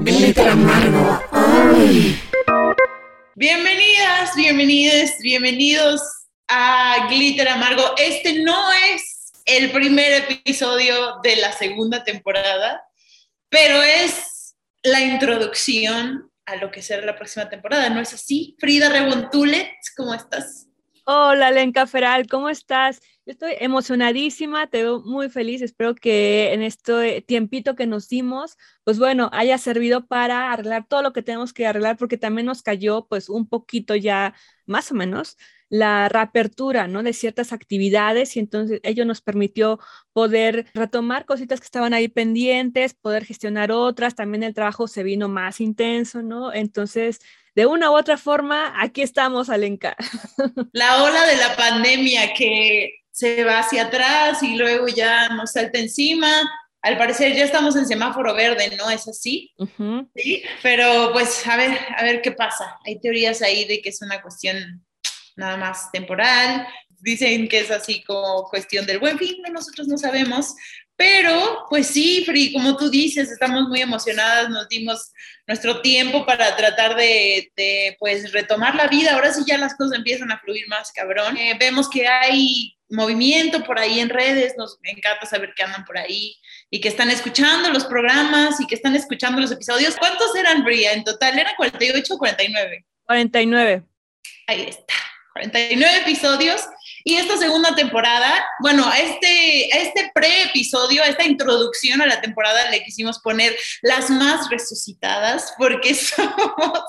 Glitter amargo. Ay. Bienvenidas, bienvenidos, bienvenidos a Glitter Amargo. Este no es el primer episodio de la segunda temporada, pero es la introducción a lo que será la próxima temporada. ¿No es así? Frida Rebontulet, ¿cómo estás? Hola, Lenca Feral, ¿cómo estás? Estoy emocionadísima, te veo muy feliz. Espero que en este tiempito que nos dimos, pues bueno, haya servido para arreglar todo lo que tenemos que arreglar, porque también nos cayó, pues un poquito ya, más o menos, la reapertura, ¿no? De ciertas actividades y entonces ello nos permitió poder retomar cositas que estaban ahí pendientes, poder gestionar otras. También el trabajo se vino más intenso, ¿no? Entonces, de una u otra forma, aquí estamos, Alenka. La ola de la pandemia que se va hacia atrás y luego ya nos salta encima. Al parecer ya estamos en semáforo verde, ¿no? ¿Es así? Sí, pero pues a ver, a ver qué pasa. Hay teorías ahí de que es una cuestión nada más temporal. Dicen que es así como cuestión del buen fin, nosotros no sabemos, pero, pues sí, Fri, como tú dices, estamos muy emocionadas, nos dimos nuestro tiempo para tratar de, pues, retomar la vida. Ahora sí ya las cosas empiezan a fluir más, cabrón. Eh, vemos que hay movimiento por ahí en redes, nos encanta saber que andan por ahí y que están escuchando los programas y que están escuchando los episodios. ¿Cuántos eran, Bria? En total, ¿eran 48 o 49? 49. Ahí está, 49 episodios y esta segunda temporada, bueno, este, este pre-episodio, esta introducción a la temporada le quisimos poner las más resucitadas, porque somos,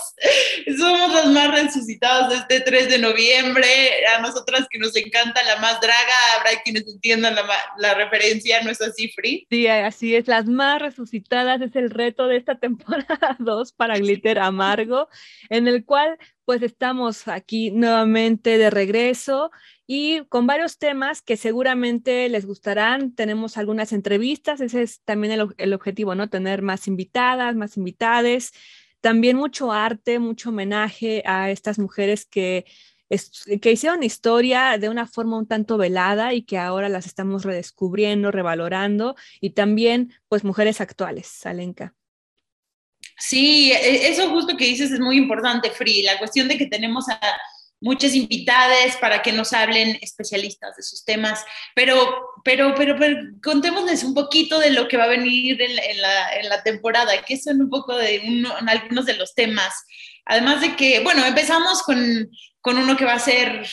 somos las más resucitadas este 3 de noviembre. A nosotras que nos encanta la más draga, habrá quienes entiendan la, la referencia, ¿no es así, Free? Sí, así es, las más resucitadas es el reto de esta temporada 2 para Glitter Amargo, en el cual pues estamos aquí nuevamente de regreso y con varios temas que seguramente les gustarán. Tenemos algunas entrevistas, ese es también el, objetivo, ¿no? Tener más invitadas, más invitades. También mucho arte, mucho homenaje a estas mujeres que, que hicieron historia de una forma un tanto velada y que ahora las estamos redescubriendo, revalorando. Y también, pues, mujeres actuales, Salenka. Sí, e, eso justo que dices es muy importante, Free. La cuestión de que tenemos a muchas invitadas para que nos hablen especialistas de sus temas, pero, pero, pero, contémosles un poquito de lo que va a venir en, la, en la, temporada, que son un poco de algunos de los temas. Además de que, bueno, empezamos con, con uno que va a ser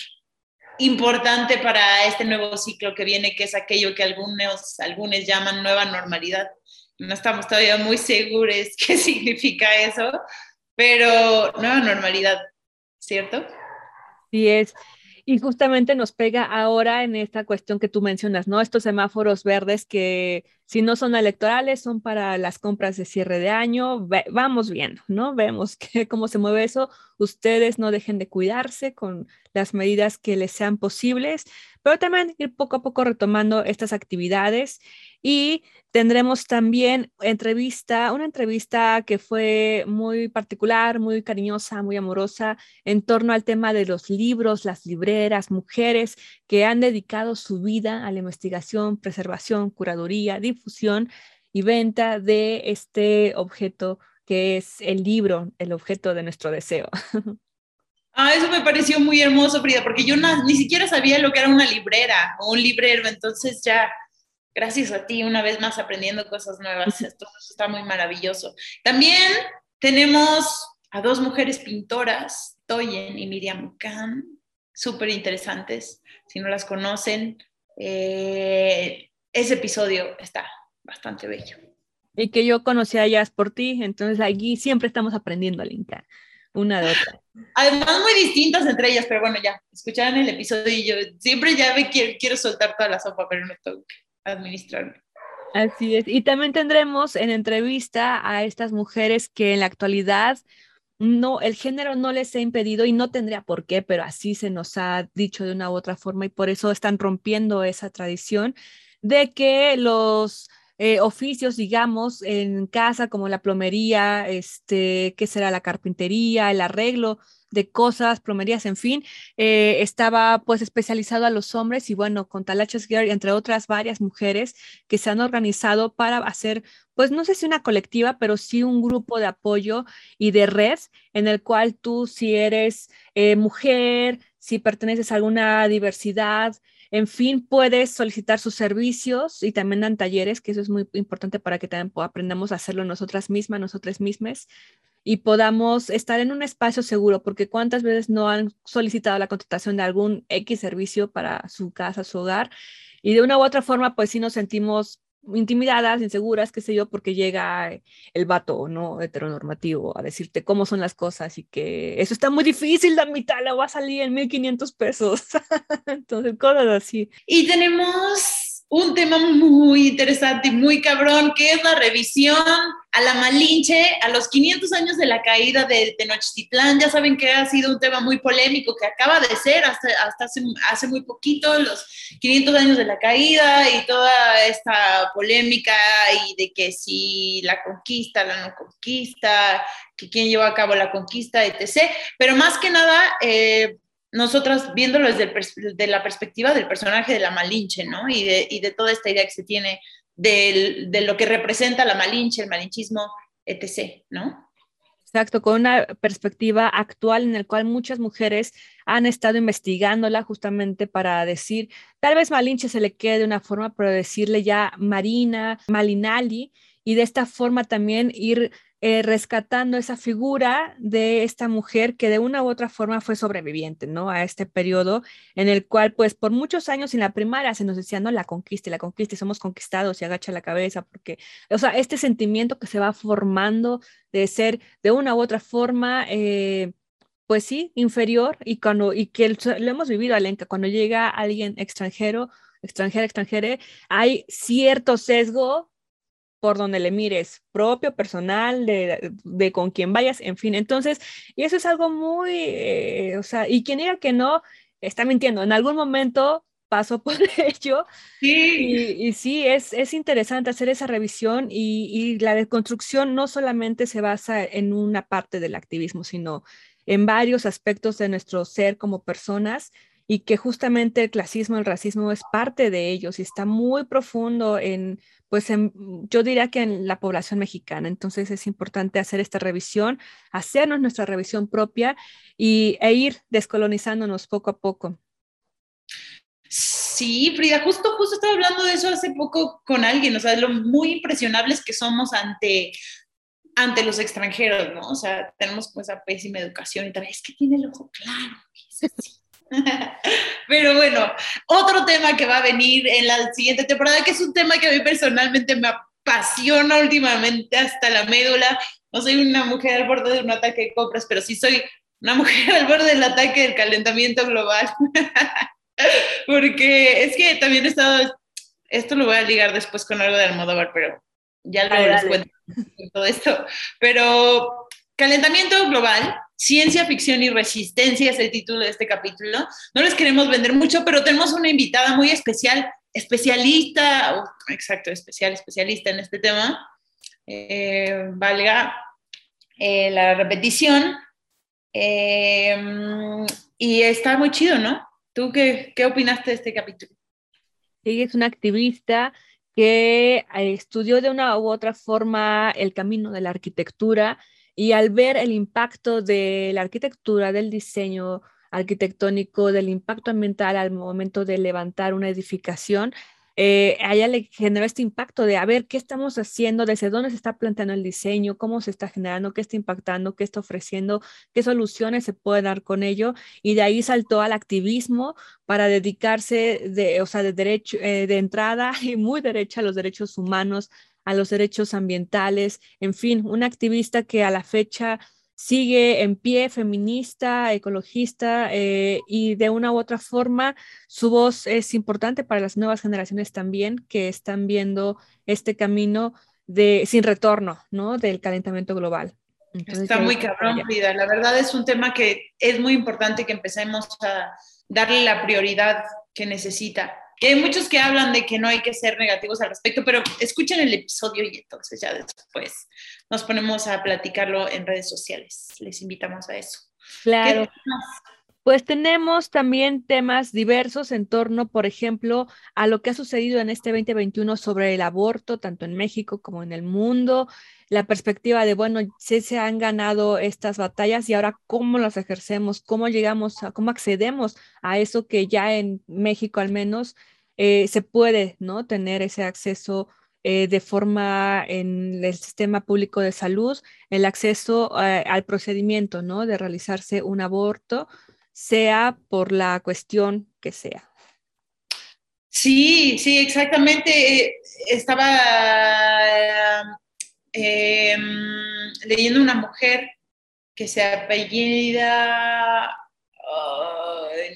importante para este nuevo ciclo que viene, que es aquello que algunos, algunos llaman nueva normalidad. No estamos todavía muy seguros qué significa eso, pero nueva normalidad, ¿cierto? Sí es. Y justamente nos pega ahora en esta cuestión que tú mencionas, ¿no? Estos semáforos verdes que si no son electorales, son para las compras de cierre de año. vamos viendo, ¿no? Vemos que, cómo se mueve eso. Ustedes no dejen de cuidarse con las medidas que les sean posibles, pero también ir poco a poco retomando estas actividades y tendremos también entrevista, una entrevista que fue muy particular, muy cariñosa, muy amorosa en torno al tema de los libros, las libreras, mujeres que han dedicado su vida a la investigación, preservación, curaduría, difusión y venta de este objeto que es el libro, el objeto de nuestro deseo. Ah, eso me pareció muy hermoso, Frida, porque yo ni siquiera sabía lo que era una librera o un librero, entonces ya, gracias a ti, una vez más aprendiendo cosas nuevas, esto está muy maravilloso. También tenemos a dos mujeres pintoras, Toyen y Miriam Khan, súper interesantes, si no las conocen, eh, ese episodio está bastante bello. Y que yo conocí a ellas por ti, entonces aquí siempre estamos aprendiendo, Linka una de otra. Además, muy distintas entre ellas, pero bueno, ya, escucharon el episodio y yo siempre ya me quiero, soltar toda la sopa, pero no tengo que administrarme. Así es. Y también tendremos en entrevista a estas mujeres que en la actualidad no, el género no les ha impedido y no tendría por qué, pero así se nos ha dicho de una u otra forma y por eso están rompiendo esa tradición de que los eh, oficios, digamos, en casa, como la plomería, este, qué será la carpintería, el arreglo de cosas, plomerías, en fin, eh, estaba pues especializado a los hombres y bueno, con Talachas Gear, entre otras varias mujeres que se han organizado para hacer, pues no sé si una colectiva, pero sí un grupo de apoyo y de red en el cual tú si eres eh, mujer, si perteneces a alguna diversidad, en fin, puedes solicitar sus servicios y también dan talleres, que eso es muy importante para que también aprendamos a hacerlo nosotras mismas, nosotras mismas, y podamos estar en un espacio seguro, porque cuántas veces no han solicitado la contratación de algún X servicio para su casa, su hogar, y de una u otra forma, pues sí nos sentimos intimidadas, inseguras, qué sé yo, porque llega el vato, ¿no? Heteronormativo a decirte cómo son las cosas y que eso está muy difícil, la mitad la va a salir en 1500 pesos. Entonces, cosas así. Y tenemos un tema muy interesante y muy cabrón, que es la revisión a la Malinche, a los 500 años de la caída de Tenochtitlán. Ya saben que ha sido un tema muy polémico que acaba de ser hasta, hace, hace muy poquito, los 500 años de la caída y toda esta polémica y de que si la conquista, la no conquista, que quién llevó a cabo la conquista, etc. Pero más que nada, eh, nosotras viéndolo desde de la perspectiva del personaje de la Malinche, ¿no? Y de, y de toda esta idea que se tiene de, de lo que representa la Malinche, el malinchismo, etc., ¿no? Exacto, con una perspectiva actual en la cual muchas mujeres han estado investigándola justamente para decir, tal vez Malinche se le quede de una forma, pero decirle ya Marina, Malinali, y de esta forma también ir eh, rescatando esa figura de esta mujer que de una u otra forma fue sobreviviente, ¿no? A este periodo en el cual, pues, por muchos años en la primaria se nos decía, no, la conquista, la conquista, somos conquistados y agacha la cabeza, porque, o sea, este sentimiento que se va formando de ser de una u otra forma, eh, pues sí, inferior, y cuando, y que lo hemos vivido, Alenka, cuando llega alguien extranjero, extranjera, extranjera, hay cierto sesgo por donde le mires, propio, personal, de, de, con quien vayas, en fin. Entonces, y eso es algo muy, eh, o sea, y quien diga que no, está mintiendo. En algún momento pasó por ello. Sí. Y, sí, es, es interesante hacer esa revisión y, y la deconstrucción no solamente se basa en una parte del activismo, sino en varios aspectos de nuestro ser como personas y que justamente el clasismo, el racismo es parte de ellos y está muy profundo en, pues yo diría que en la población mexicana. Entonces es importante hacer esta revisión, hacernos nuestra revisión propia y, e ir descolonizándonos poco a poco. Sí, Frida, justo, justo estaba hablando de eso hace poco con alguien, o sea, lo muy impresionables que somos ante, ante los extranjeros, ¿no? O sea, tenemos esa pésima educación y tal, es que tiene el ojo claro, es así. Pero bueno, otro tema que va a venir en la siguiente temporada, que es un tema que a mí personalmente me apasiona últimamente hasta la médula. No soy una mujer al borde de un ataque de compras, pero sí soy una mujer al borde del ataque del calentamiento global. Porque es que también he estado, esto lo voy a ligar después con algo de Almodóvar, pero ya luego les cuento todo esto. Pero calentamiento global Ciencia, ficción y resistencia es el título de este capítulo. No les queremos vender mucho, pero tenemos una invitada muy especial, especialista, exacto, especial, especialista en este tema. Eh, valga eh, la repetición. Eh, y está muy chido, ¿no? ¿Tú qué, qué opinaste de este capítulo? Ella es una activista que estudió de una u otra forma el camino de la arquitectura y al ver el impacto de la arquitectura, del diseño arquitectónico, del impacto ambiental al momento de levantar una edificación, eh, a ella le generó este impacto de a ver qué estamos haciendo, desde dónde se está planteando el diseño, cómo se está generando, qué está impactando, qué está ofreciendo, qué soluciones se pueden dar con ello. Y de ahí saltó al activismo para dedicarse de, o sea, de derecho, eh, de entrada y muy derecha a los derechos humanos, a los derechos ambientales, en fin, una activista que a la fecha sigue en pie, feminista, ecologista, eh, y de una u otra forma su voz es importante para las nuevas generaciones también que están viendo este camino de sin retorno, ¿no? Del calentamiento global. Está muy cabrón, Frida. La verdad es un tema que es muy importante que empecemos a darle la prioridad que necesita que hay muchos que hablan de que no hay que ser negativos al respecto, pero escuchen el episodio y entonces ya después nos ponemos a platicarlo en redes sociales. Les invitamos a eso. Claro. Pues tenemos también temas diversos en torno, por ejemplo, a lo que ha sucedido en este 2021 sobre el aborto, tanto en México como en el mundo, la perspectiva de, bueno, se han ganado estas batallas y ahora cómo las ejercemos, cómo llegamos, a, cómo accedemos a eso que ya en México al menos eh, se puede, ¿no? Tener ese acceso eh, de forma en el sistema público de salud, el acceso eh, al procedimiento, ¿no? De realizarse un aborto sea por la cuestión que sea. Sí, sí, exactamente. Estaba em, leyendo una mujer que se apellida...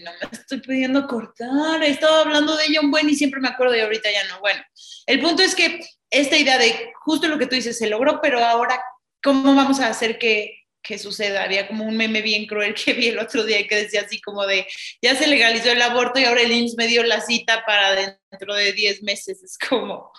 no me estoy pudiendo cortar. He hablando de ella un buen y siempre me acuerdo y ahorita ya no. Bueno, el punto es que esta idea de justo lo que tú dices se logró, pero ahora, ¿cómo vamos a hacer que, que suceda. Había como un meme bien cruel que vi el otro día que decía así como de, ya se legalizó el aborto y ahora el IMSS me dio la cita para dentro de 10 meses. Es como,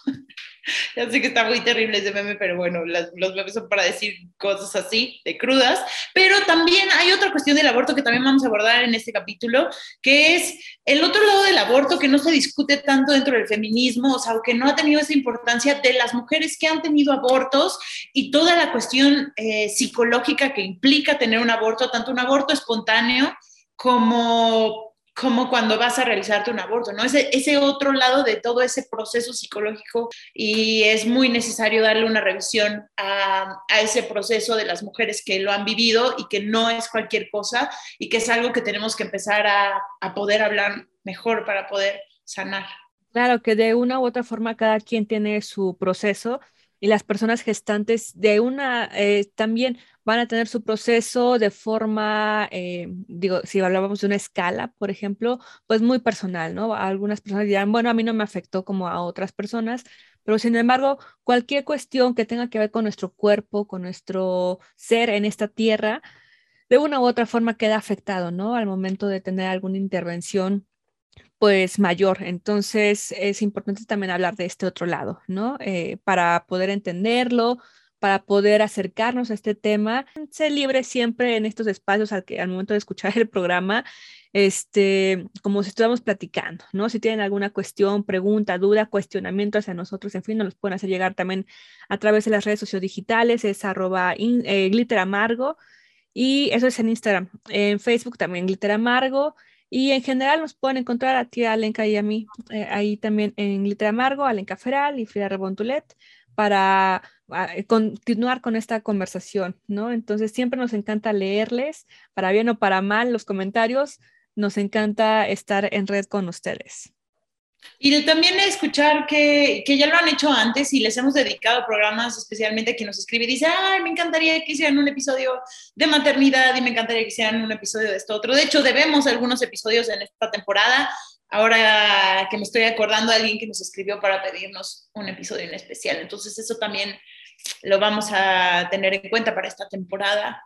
ya sé que está muy terrible ese meme, pero bueno, los memes son para decir cosas así, de crudas. Pero también hay otra cuestión del aborto que también vamos a abordar en este capítulo, que es el otro lado del aborto que no se discute tanto dentro del feminismo, o sea, que no ha tenido esa importancia de las mujeres que han tenido abortos y toda la cuestión eh, psicológica que implica tener un aborto, tanto un aborto espontáneo como como cuando vas a realizarte un aborto, ¿no? Ese, ese otro lado de todo ese proceso psicológico y es muy necesario darle una revisión a, a, ese proceso de las mujeres que lo han vivido y que no es cualquier cosa y que es algo que tenemos que empezar a, a poder hablar mejor para poder sanar. Claro, que de una u otra forma cada quien tiene su proceso y las personas gestantes de una eh, también van a tener su proceso de forma, eh, digo, si hablábamos de una escala, por ejemplo, pues muy personal, ¿no? Algunas personas dirán, bueno, a mí no me afectó como a otras personas, pero sin embargo, cualquier cuestión que tenga que ver con nuestro cuerpo, con nuestro ser en esta tierra, de una u otra forma queda afectado, ¿no? Al momento de tener alguna intervención pues mayor. Entonces es importante también hablar de este otro lado, ¿no? Eh, para poder entenderlo, para poder acercarnos a este tema. Sé libre siempre en estos espacios al, que, al momento de escuchar el programa, este, como si estuviéramos platicando, ¿no? Si tienen alguna cuestión, pregunta, duda, cuestionamiento hacia nosotros, en fin, nos pueden hacer llegar también a través de las redes sociodigitales, es arroba eh, glitter amargo, y eso es en Instagram, en Facebook también glitter amargo, y en general nos pueden encontrar a ti, Alenka y a mí, eh, ahí también en Glitter Amargo, Alenka Feral y Frida Rebontulet, para ah, eh, continuar con esta conversación, ¿no? Entonces siempre nos encanta leerles, para bien o para mal, los comentarios. Nos encanta estar en red con ustedes. Y también escuchar que, que, ya lo han hecho antes y les hemos dedicado programas especialmente a quien nos escribe y dice, ay, me encantaría que hicieran un episodio de maternidad y me encantaría que hicieran un episodio de esto otro. De hecho, debemos algunos episodios en esta temporada. Ahora que me estoy acordando de alguien que nos escribió para pedirnos un episodio en especial. Entonces, eso también lo vamos a tener en cuenta para esta temporada.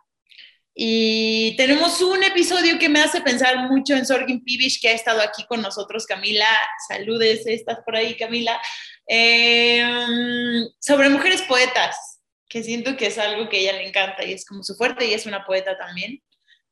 Y tenemos un episodio que me hace pensar mucho en Sorgin Pivish, que ha estado aquí con nosotros, Camila. Saludes, estás por ahí, Camila. Em, sobre mujeres poetas, que siento que es algo que ella le encanta y es como su fuerte y es una poeta también.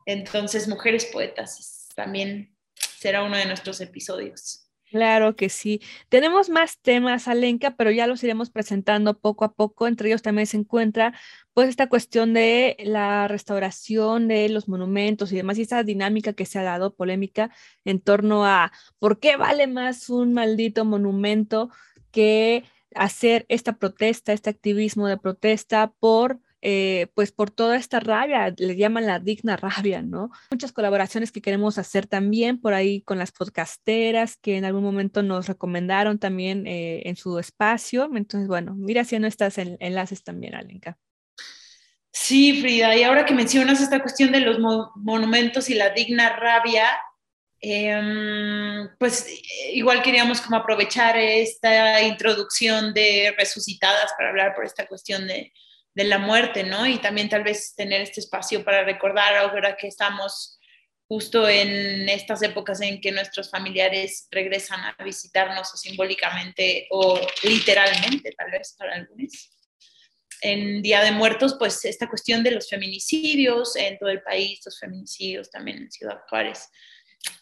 Entonces, mujeres poetas también será uno de nuestros episodios. Claro que sí. Tenemos más temas, Alenka, pero ya los iremos presentando poco a poco. Entre ellos también se encuentra pues esta cuestión de la restauración de los monumentos y demás, y esa dinámica que se ha dado polémica en torno a por qué vale más un maldito monumento que hacer esta protesta, este activismo de protesta por eh, pues por toda esta rabia, le llaman la digna rabia, ¿no? Muchas colaboraciones que queremos hacer también por ahí con las podcasteras que en algún momento nos recomendaron también eh, en su espacio. Entonces, bueno, mira haciendo estas enlaces también, Alenka. Sí, Frida, y ahora que mencionas esta cuestión de los monumentos y la digna rabia, em, pues igual queríamos como aprovechar esta introducción de resucitadas para hablar por esta cuestión de, de la muerte, ¿no? Y también tal vez tener este espacio para recordar ahora que estamos justo en estas épocas en que nuestros familiares regresan a visitarnos o simbólicamente o literalmente, tal vez para algunos. en Día de Muertos, pues esta cuestión de los feminicidios en todo el país, los feminicidios también en Ciudad Juárez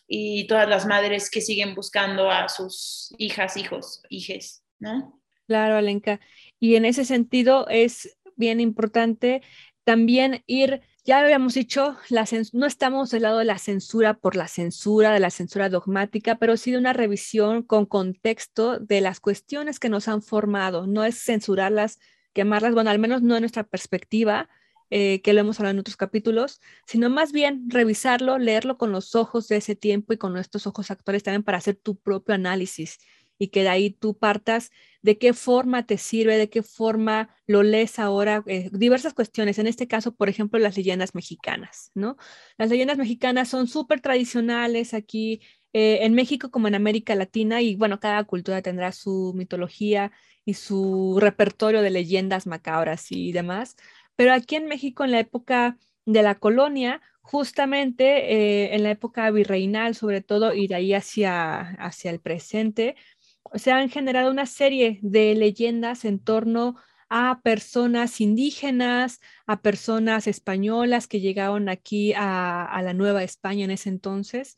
y todas las madres que siguen buscando a sus hijas, hijos, hijes, ¿no? Claro, Alenka. Y en ese sentido es bien importante también ir, ya habíamos dicho, la no estamos del lado de la censura por la censura, de la censura dogmática, pero sí de una revisión con contexto de las cuestiones que nos han formado. No es censurarlas, quemarlas, bueno, al menos no en nuestra perspectiva, eh, que lo hemos hablado en otros capítulos, sino más bien revisarlo, leerlo con los ojos de ese tiempo y con nuestros ojos actuales también para hacer tu propio análisis y que de ahí tú partas de qué forma te sirve, de qué forma lo lees ahora, eh, diversas cuestiones. En este caso, por ejemplo, las leyendas mexicanas, ¿no? Las leyendas mexicanas son súper tradicionales aquí eh, en México como en América Latina y bueno, cada cultura tendrá su mitología y su repertorio de leyendas macabras y demás. Pero aquí en México, en la época de la colonia, justamente eh, en la época virreinal, sobre todo, y de ahí hacia, hacia el presente, se han generado una serie de leyendas en torno a personas indígenas, a personas españolas que llegaron aquí a, la Nueva España en ese entonces.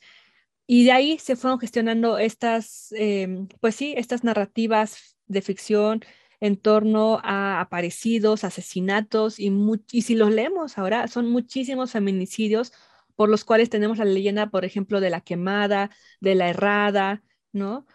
Y de ahí se fueron gestionando estas, em, pues sí, estas narrativas de ficción, en torno a aparecidos, asesinatos y, y si los leemos ahora, son muchísimos feminicidios por los cuales tenemos la leyenda, por ejemplo, de la quemada, de la errada, ¿no?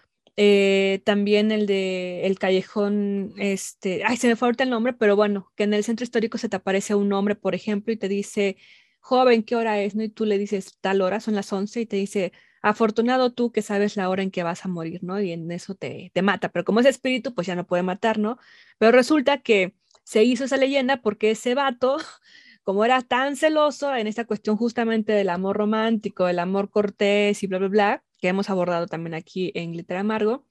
Eh, también el de el callejón, este, ay, se me fue ahorita el nombre, pero bueno, que en el centro histórico se te aparece un hombre, por ejemplo, y te dice, joven, ¿qué hora es? ¿No? Y tú le dices, tal hora, son las 11, y te dice, afortunado tú que sabes la hora en que vas a morir, ¿no? Y en eso te, te mata, pero como es espíritu, pues ya no puede matar, ¿no? Pero resulta que se hizo esa leyenda porque ese vato, como era tan celoso en esta cuestión justamente del amor romántico, del amor cortés y bla, bla, bla, que hemos abordado también aquí en Glitter Amargo,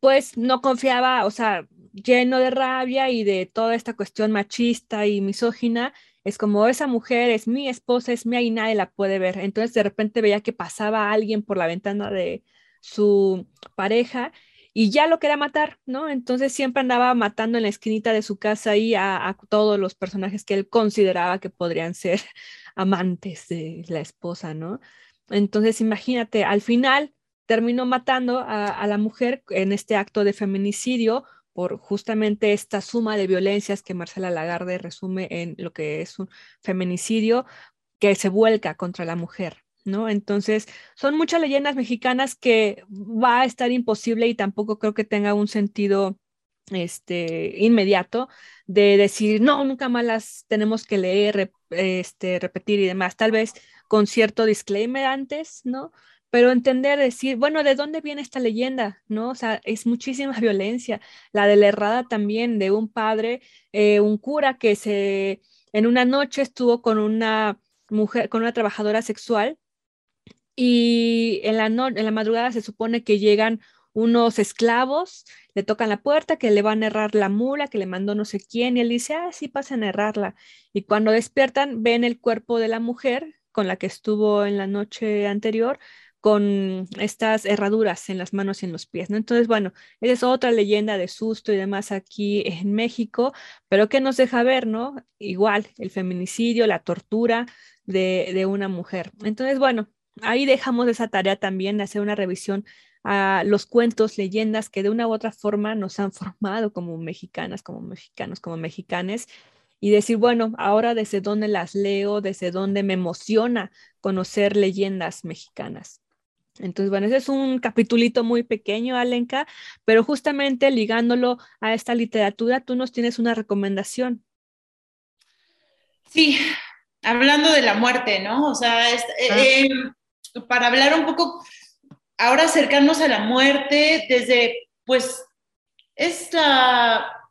pues no confiaba, o sea, lleno de rabia y de toda esta cuestión machista y misógina, es como esa mujer es mi esposa, es mía y nadie la puede ver. Entonces de repente veía que pasaba alguien por la ventana de su pareja y ya lo quería matar, ¿no? Entonces siempre andaba matando en la esquinita de su casa ahí a, todos los personajes que él consideraba que podrían ser amantes de la esposa, ¿no? Entonces imagínate, al final terminó matando a la mujer en este acto de feminicidio por justamente esta suma de violencias que Marcela Lagarde resume en lo que es un feminicidio que se vuelca contra la mujer. ¿No? Entonces, son muchas leyendas mexicanas que va a estar imposible y tampoco creo que tenga un sentido este, inmediato de decir, no, nunca más las tenemos que leer, este, repetir y demás. Tal vez con cierto disclaimer antes, ¿no? pero entender, decir, bueno, ¿de dónde viene esta leyenda? ¿No? O sea, es muchísima violencia. La de la errada también, de un padre, eh, un cura que se, en una noche estuvo con una mujer, con una trabajadora sexual y en la, en la madrugada se supone que llegan unos esclavos, le tocan la puerta, que le van a errar la mula, que le mandó no sé quién, y él dice, ah, sí, pasen a errarla. Y cuando despiertan, ven el cuerpo de la mujer con la que estuvo en la noche anterior, con estas herraduras en las manos y en los pies, ¿no? Entonces, bueno, esa es otra leyenda de susto y demás aquí en México, pero que nos deja ver, ¿no? Igual, el feminicidio, la tortura de, de una mujer. Entonces, bueno, ahí dejamos esa tarea también de hacer una revisión a los cuentos, leyendas que de una u otra forma nos han formado como mexicanas, como mexicanos, como mexicanes, y decir, bueno, ahora desde dónde las leo, desde dónde me emociona conocer leyendas mexicanas. Entonces, bueno, ese es un capitulito muy pequeño, Alenka, pero justamente ligándolo a esta literatura, tú nos tienes una recomendación. Sí, hablando de la muerte, ¿no? O sea, eh, ah. eh, para hablar un poco, ahora acercarnos a la muerte desde, pues, esta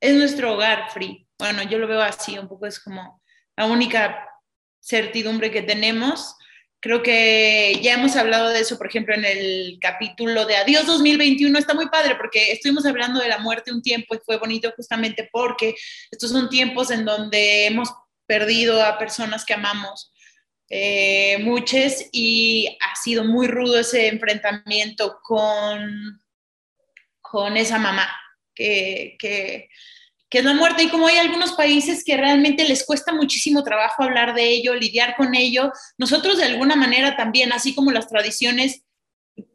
es nuestro hogar, Free. Bueno, yo lo veo así, un poco es como la única certidumbre que tenemos Creo que ya hemos hablado de eso, por ejemplo, en el capítulo de Adiós 2021. Está muy padre porque estuvimos hablando de la muerte un tiempo y fue bonito justamente porque estos son tiempos en donde hemos perdido a personas que amamos, eh, muchos, y ha sido muy rudo ese enfrentamiento con, con esa mamá que, que, es la muerte y como hay algunos países que realmente les cuesta muchísimo trabajo hablar de ello, lidiar con ello, nosotros de alguna manera también, así como las tradiciones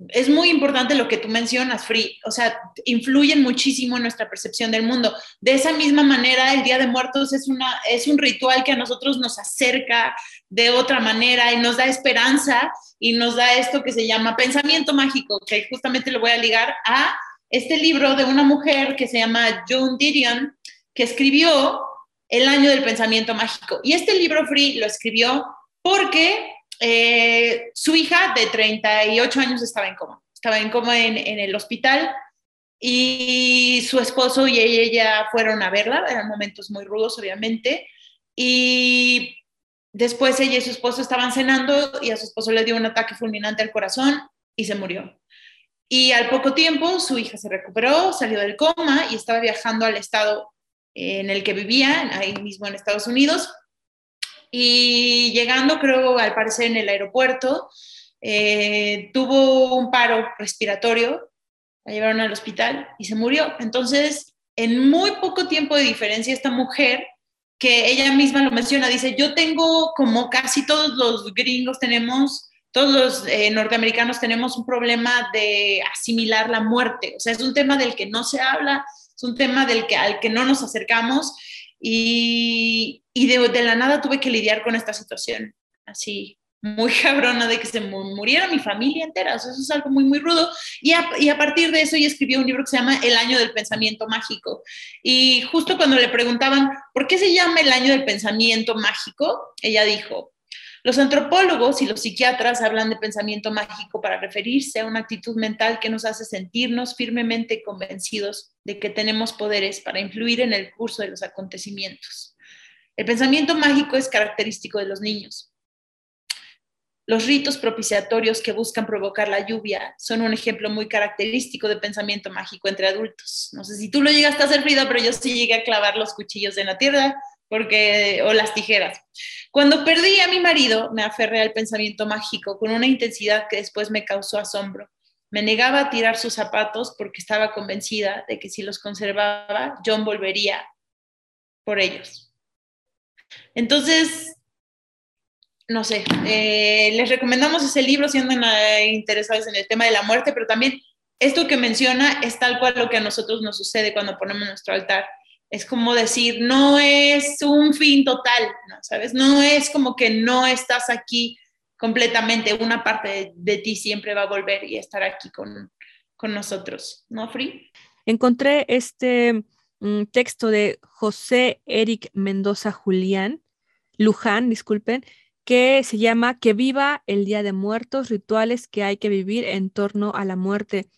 es muy importante lo que tú mencionas, Free, o sea, influyen muchísimo en nuestra percepción del mundo. De esa misma manera, el Día de Muertos es, una, es un ritual que a nosotros nos acerca de otra manera y nos da esperanza y nos da esto que se llama pensamiento mágico, que justamente lo voy a ligar a este libro de una mujer que se llama Joan Didion, que escribió El año del pensamiento mágico. Y este libro, Free, lo escribió porque eh, su hija de 38 años estaba en coma, estaba en coma en, el hospital y su esposo y ella fueron a verla, eran momentos muy rudos obviamente, y después ella y su esposo estaban cenando y a su esposo le dio un ataque fulminante al corazón y se murió. Y al poco tiempo su hija se recuperó, salió del coma y estaba viajando al estado en el que vivía, ahí mismo en Estados Unidos, y llegando, creo, al parecer en el aeropuerto, eh, tuvo un paro respiratorio, la llevaron al hospital y se murió. Entonces, en muy poco tiempo de diferencia, esta mujer, que ella misma lo menciona, dice, yo tengo como casi todos los gringos tenemos, todos los eh, norteamericanos tenemos un problema de asimilar la muerte. O sea, es un tema del que no se habla, es un tema del que, al que no nos acercamos y, y de, de, la nada tuve que lidiar con esta situación, así, muy cabrona de que se muriera mi familia entera, eso es algo muy, muy rudo. Y a, y a, partir de eso ella escribió un libro que se llama El año del pensamiento mágico. Y justo cuando le preguntaban, ¿por qué se llama el año del pensamiento mágico? Ella dijo, los antropólogos y los psiquiatras hablan de pensamiento mágico para referirse a una actitud mental que nos hace sentirnos firmemente convencidos de que tenemos poderes para influir en el curso de los acontecimientos. El pensamiento mágico es característico de los niños. Los ritos propiciatorios que buscan provocar la lluvia son un ejemplo muy característico de pensamiento mágico entre adultos. No sé si tú lo llegaste a hacer, Frida, pero yo sí llegué a clavar los cuchillos en la tierra porque, o las tijeras. Cuando perdí a mi marido, me aferré al pensamiento mágico con una intensidad que después me causó asombro. Me negaba a tirar sus zapatos porque estaba convencida de que si los conservaba, John volvería por ellos. Entonces, no sé, eh, les recomendamos ese libro si andan interesados en el tema de la muerte, pero también esto que menciona es tal cual lo que a nosotros nos sucede cuando ponemos nuestro altar es como decir, no es un fin total, ¿no? ¿sabes? No es como que no estás aquí completamente, una parte de, ti siempre va a volver y estar aquí con, con nosotros, ¿no, Free? Encontré este mm, texto de José Eric Mendoza Julián, Luján, disculpen, que se llama Que viva el Día de Muertos, rituales que hay que vivir en torno a la muerte.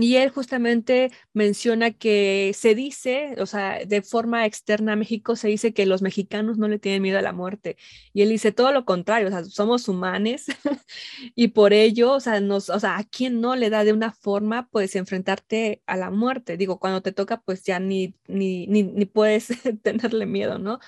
Y él justamente menciona que se dice, o sea, de forma externa a México se dice que los mexicanos no le tienen miedo a la muerte. Y él dice todo lo contrario, o sea, somos humanes y por ello, o sea, a quién no le da de una forma, pues, enfrentarte a la muerte. Digo, cuando te toca, pues ya ni, ni, ni puedes tenerle miedo, ¿no?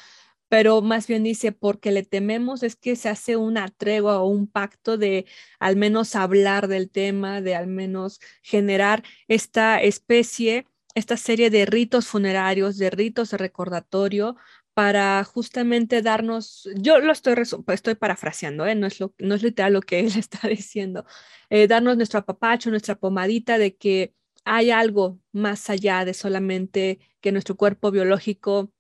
Pero más bien dice, porque le tememos es que se hace una tregua o un pacto de al menos hablar del tema, de al menos generar esta especie, esta serie de ritos funerarios, de ritos de recordatorio para justamente darnos, yo lo estoy, estoy parafraseando, ¿eh? no, es lo, no es literal lo que él está diciendo, eh, darnos nuestro apapacho, nuestra pomadita de que hay algo más allá de solamente que nuestro cuerpo biológico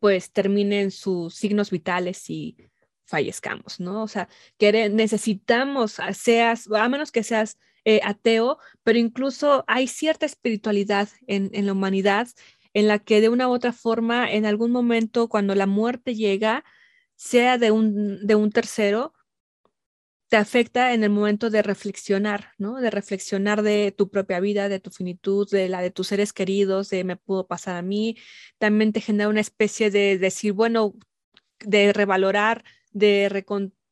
pues terminen sus signos vitales y fallezcamos, ¿no? O sea, necesitamos, seas, a menos que seas eh, ateo, pero incluso hay cierta espiritualidad en, en la humanidad en la que de una u otra forma, en algún momento, cuando la muerte llega, sea de un, de un tercero, te afecta en el momento de reflexionar, ¿no? De reflexionar de tu propia vida, de tu finitud, de la de tus seres queridos, de me pudo pasar a mí. También te genera una especie de decir, bueno, de revalorar, de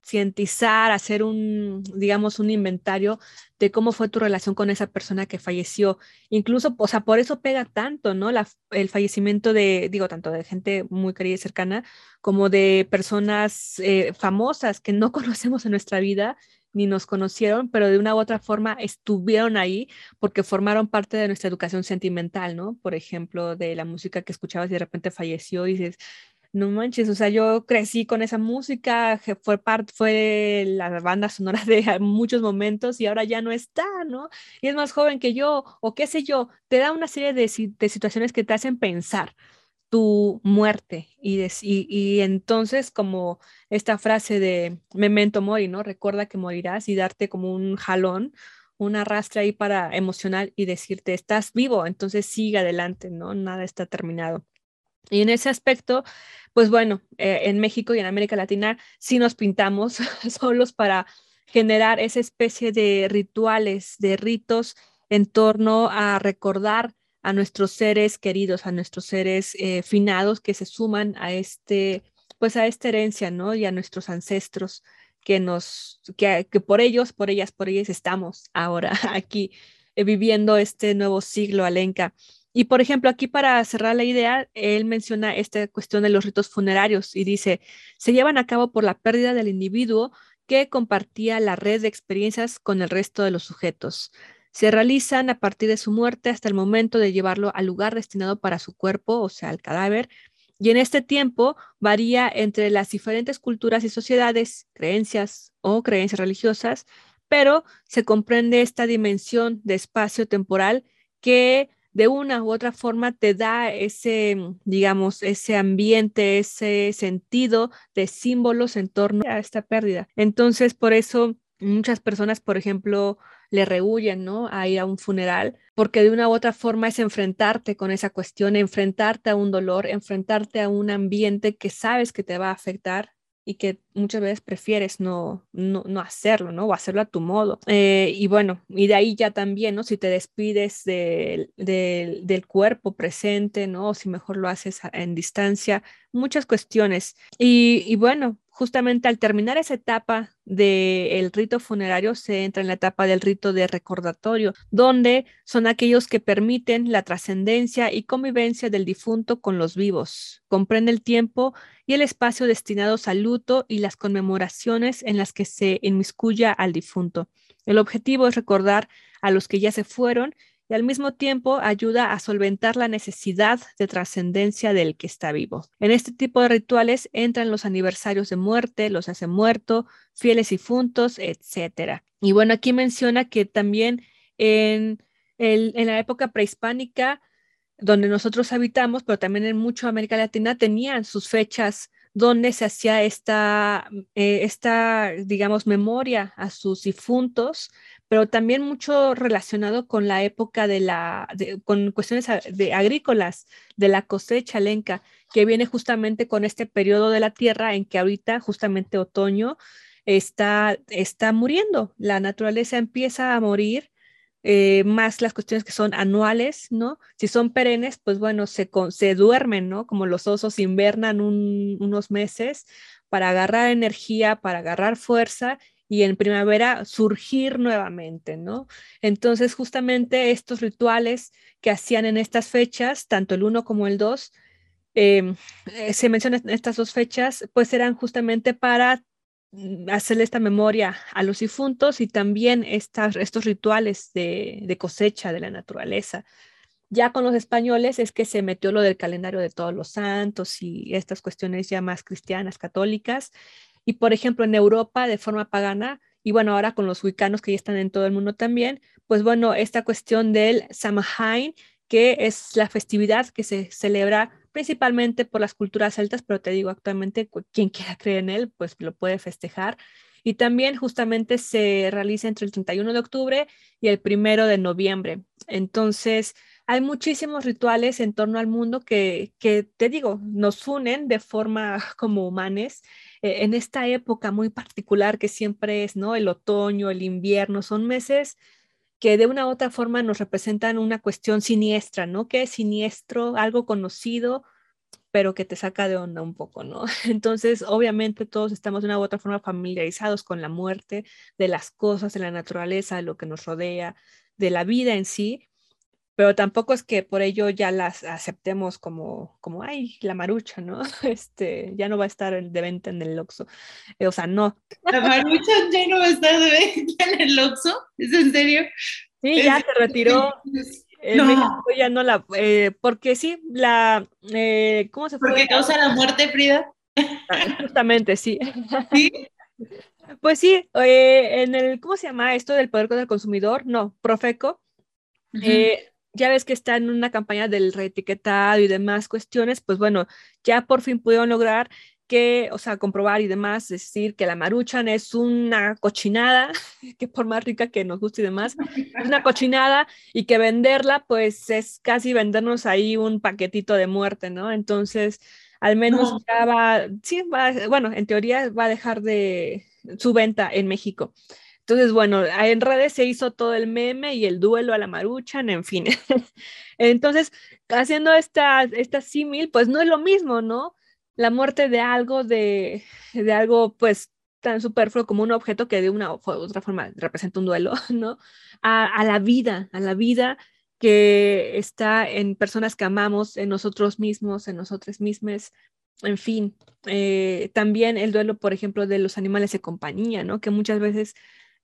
concientizar, hacer un, digamos, un inventario de cómo fue tu relación con esa persona que falleció. Incluso, o sea, por eso pega tanto, ¿no? el fallecimiento de, digo, tanto de gente muy querida y cercana, como de personas eh, famosas que no conocemos en nuestra vida, ni nos conocieron, pero de una u otra forma estuvieron ahí porque formaron parte de nuestra educación sentimental, ¿no? Por ejemplo, de la música que escuchabas y de repente falleció y dices, no manches, o sea, yo crecí con esa música, fue parte, fue la banda sonora de muchos momentos y ahora ya no está, ¿no? Y es más joven que yo, o qué sé yo, te da una serie de, situaciones que te hacen pensar tu muerte y, y, y, entonces como esta frase de memento mori, ¿no? Recuerda que morirás y darte como un jalón, un arrastre ahí para emocional y decirte, estás vivo, entonces sigue adelante, ¿no? Nada está terminado. Y en ese aspecto, pues bueno, eh, en México y en América Latina sí nos pintamos solos para generar esa especie de rituales, de ritos en torno a recordar a nuestros seres queridos, a nuestros seres eh, finados que se suman a este, pues a esta herencia, ¿no? Y a nuestros ancestros que nos, que, que por ellos, por ellas, por ellas estamos ahora aquí eh, viviendo este nuevo siglo, Alenca. Y por ejemplo, aquí para cerrar la idea, él menciona esta cuestión de los ritos funerarios y dice, se llevan a cabo por la pérdida del individuo que compartía la red de experiencias con el resto de los sujetos. Se realizan a partir de su muerte hasta el momento de llevarlo al lugar destinado para su cuerpo, o sea, al cadáver. Y en este tiempo varía entre las diferentes culturas y sociedades, creencias o creencias religiosas, pero se comprende esta dimensión de espacio temporal que de una u otra forma te da ese, digamos, ese ambiente, ese sentido de símbolos en torno a esta pérdida. Entonces, por eso muchas personas, por ejemplo, le rehuyen, ¿no? A ir a un funeral, porque de una u otra forma es enfrentarte con esa cuestión, enfrentarte a un dolor, enfrentarte a un ambiente que sabes que te va a afectar y que muchas veces prefieres no, no, no hacerlo, ¿no? O hacerlo a tu modo. Eh, y bueno, y de ahí ya también, ¿no? Si te despides del cuerpo presente, ¿no? O si mejor lo haces en distancia, muchas cuestiones. Y, y bueno, justamente al terminar esa etapa del rito funerario se entra en la etapa del rito de recordatorio, donde son aquellos que permiten la trascendencia y convivencia del difunto con los vivos. Comprende el tiempo y el espacio destinados al luto y las conmemoraciones en las que se inmiscuya al difunto. El objetivo es recordar a los que ya se fueron y al mismo tiempo ayuda a solventar la necesidad de trascendencia del que está vivo. En este tipo de rituales entran los aniversarios de muerte, los hace muerto, fieles difuntos, etc. Y bueno, aquí menciona que también en, en la época prehispánica, donde nosotros habitamos, pero también en mucha América Latina, tenían sus fechas donde se hacía esta, eh, esta, digamos, memoria a sus difuntos, pero también mucho relacionado con la época de la, con cuestiones de agrícolas, de la cosecha lenca, que viene justamente con este periodo de la tierra en que ahorita, justamente otoño, está, está muriendo. La naturaleza empieza a morir eh, más las cuestiones que son anuales, ¿no? Si son perennes, pues bueno, se, se duermen, ¿no? Como los osos invernan unos meses para agarrar energía, para agarrar fuerza y en primavera surgir nuevamente, ¿no? Entonces, justamente estos rituales que hacían en estas fechas, tanto el 1 como el 2, em, eh, se mencionan estas dos fechas, pues eran justamente para mm, hacerle esta memoria a los difuntos y también estas, estos rituales de, de, cosecha de la naturaleza. Ya con los españoles es que se metió lo del calendario de todos los santos y estas cuestiones ya más cristianas, católicas, y por ejemplo, en Europa de forma pagana, y bueno, ahora con los huicanos que ya están en todo el mundo también, pues bueno, esta cuestión del Samhain, que es la festividad que se celebra principalmente por las culturas celtas, pero te digo, actualmente quien quiera creer en él, pues lo puede festejar. Y también justamente se realiza entre el 31 de octubre y el 1 de noviembre. Entonces, hay muchísimos rituales en torno al mundo que, que te digo, nos unen de forma como humanes eh, en esta época muy particular que siempre es, ¿no? El otoño, el invierno, son meses que de una u otra forma nos representan una cuestión siniestra, ¿no? Que es siniestro, algo conocido, pero que te saca de onda un poco, ¿no? Entonces, obviamente todos estamos de una u otra forma familiarizados con la muerte, de las cosas, de la naturaleza, de lo que nos rodea, de la vida en sí, pero tampoco es que por ello ya las aceptemos como, como ay, la marucha, ¿no? Este, ya no va a estar de venta en el Oxxo. Eh, o sea, no. ¿La marucha ya no va a estar de venta en el Oxxo? ¿Es en serio? Sí, ya se retiró. no. ya no la, eh, porque sí, la, eh, ¿cómo se fue? Porque causa la muerte, Frida. Ah, justamente, sí. ¿Sí? Pues sí, en el, ¿cómo se llama esto del poder contra el consumidor? No, Profeco. eh, ya ves que está en una campaña del reetiquetado y demás cuestiones, pues bueno, ya por fin pudieron lograr que, o sea, comprobar y demás, decir que la maruchan es una cochinada, que por más rica que nos guste y demás, es una cochinada y que venderla, pues es casi vendernos ahí un paquetito de muerte, ¿no? Entonces, al menos ya va, sí, va, bueno, en teoría va a dejar de su venta en México. Entonces, bueno, en redes se hizo todo el meme y el duelo a la maruchan, en fin. Entonces, haciendo esta, esta símil, pues no es lo mismo, ¿no? La muerte de algo, de, de algo, pues tan superfluo como un objeto que de una u otra forma representa un duelo, ¿no? A, a, la vida, a la vida que está en personas que amamos, en nosotros mismos, en nosotros mismas, en fin. Eh, también el duelo, por ejemplo, de los animales de compañía, ¿no? Que muchas veces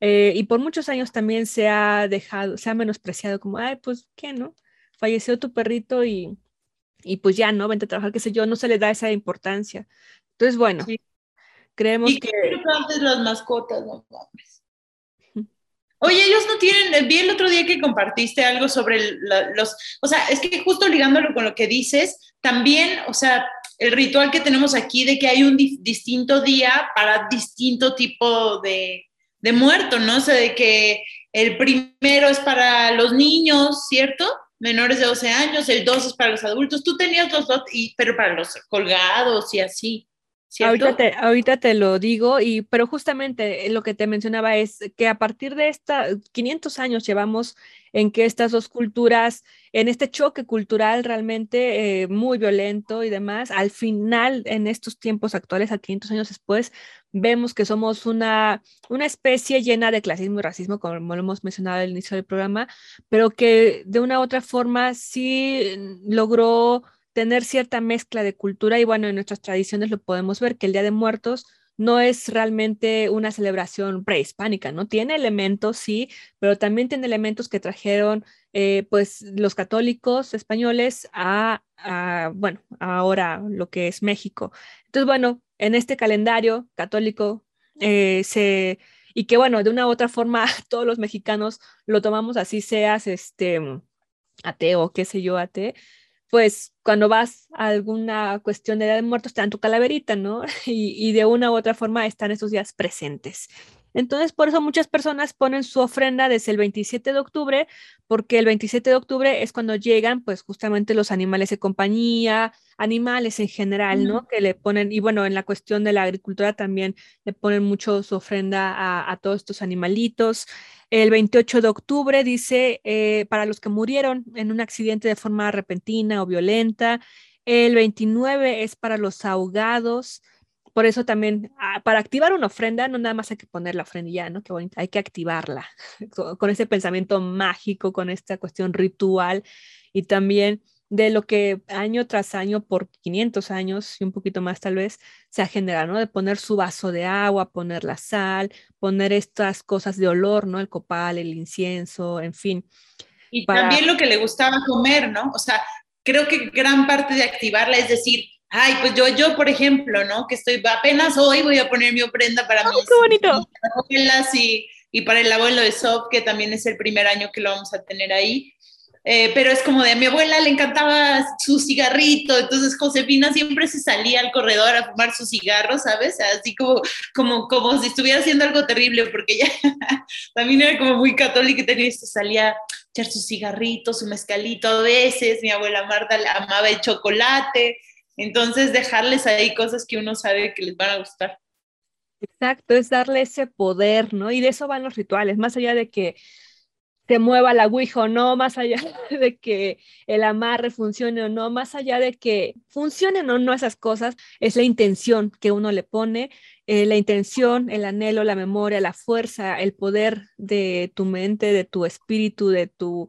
eh, y por muchos años también se ha dejado, se ha menospreciado como, ay, pues, ¿qué, no? Falleció tu perrito y, y pues ya, ¿no? Vente a trabajar, qué sé yo, no se le da esa importancia. Entonces, bueno, creemos y que... antes las mascotas, no Oye, ellos no tienen, eh, vi el otro día que compartiste algo sobre los, o sea, es que justo ligándolo con lo que dices, también, o sea, el ritual que tenemos aquí de que hay un distinto día para distinto tipo de, de muerto, ¿no? O sea, de que el primero es para los niños, ¿cierto? Menores de 12 años, el dos es para los adultos. Tú tenías los dos, y, pero para los colgados y así. Ahorita te, ahorita te, lo digo, y, pero justamente lo que te mencionaba es que a partir de esta, 500 años llevamos en que estas dos culturas, en este choque cultural realmente eh, muy violento y demás, al final, en estos tiempos actuales, a 500 años después, vemos que somos una, una especie llena de clasismo y racismo, como lo hemos mencionado al inicio del programa, pero que de una u otra forma sí logró tener cierta mezcla de cultura y bueno, en nuestras tradiciones lo podemos ver que el Día de Muertos no es realmente una celebración prehispánica, ¿no? Tiene elementos, sí, pero también tiene elementos que trajeron, eh, pues, los católicos españoles a, bueno, ahora lo que es México. Entonces, bueno, en este calendario católico eh, se, y que, bueno, de una u otra forma, todos los mexicanos lo tomamos así, seas, este, ateo, qué sé yo, ateo, pues cuando vas a alguna cuestión de edad de muertos, te dan tu calaverita, ¿no? Y, de una u otra forma están esos días presentes. Entonces, por eso muchas personas ponen su ofrenda desde el 27 de octubre, porque el 27 de octubre es cuando llegan, pues justamente los animales de compañía, animales en general, ¿no? Que le ponen, y bueno, en la cuestión de la agricultura también le ponen mucho su ofrenda a, a todos estos animalitos. El 28 de octubre dice, eh, para los que murieron en un accidente de forma repentina o violenta. El 29 es para los ahogados. Por eso también, ah, para activar una ofrenda, no nada más hay que poner la ofrendilla, ¿no? Qué bonito, hay que activarla con ese pensamiento mágico, con esta cuestión ritual y también de lo que año tras año, por 500 años y un poquito más tal vez, se ha generado, ¿no? De poner su vaso de agua, poner la sal, poner estas cosas de olor, ¿no? El copal, el incienso, en fin. Y también lo que le gustaba comer, ¿no? O sea, creo que gran parte de activarla es decir, ay, pues yo, yo, por ejemplo, ¿no? Que estoy, apenas hoy voy a poner mi ofrenda para ¡Oh, qué bonito! y, y para el abuelo de Sof, que también es el primer año que lo vamos a tener ahí. Eh, pero es como de a mi abuela le encantaba su cigarrito, entonces Josefina siempre se salía al corredor a fumar su cigarro, ¿sabes? Así como, como, como si estuviera haciendo algo terrible, porque ella también era como muy católica y tenía, salía a echar su cigarrito, su mezcalito a veces, mi abuela Marta amaba el chocolate, entonces dejarles ahí cosas que uno sabe que les van a gustar. Exacto, es darle ese poder, ¿no? Y de eso van los rituales, más allá de que te mueva la Ouija o no, más allá de que el amarre funcione o no, más allá de que funcionen o no esas cosas, es la intención que uno le pone, eh, la intención, el anhelo, la memoria, la fuerza, el poder de tu mente, de tu espíritu, de tu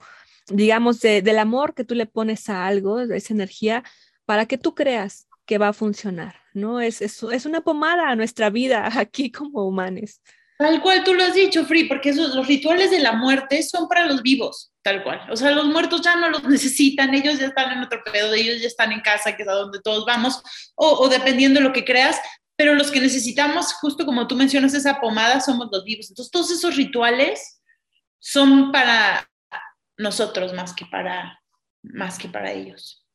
digamos, del amor que tú le pones a algo, esa energía, para que tú creas que va a funcionar, ¿no? Es, es, es una pomada a nuestra vida aquí como humanos. Tal cual tú lo has dicho, Free, porque esos, los rituales de la muerte son para los vivos, tal cual. O sea, los muertos ya no los necesitan, ellos ya están en otro pedo, ellos ya están en casa, que es a donde todos vamos, o, dependiendo de lo que creas, pero los que necesitamos, justo como tú mencionas, esa pomada, somos los vivos. Entonces, todos esos rituales son para nosotros más que para, más que para ellos.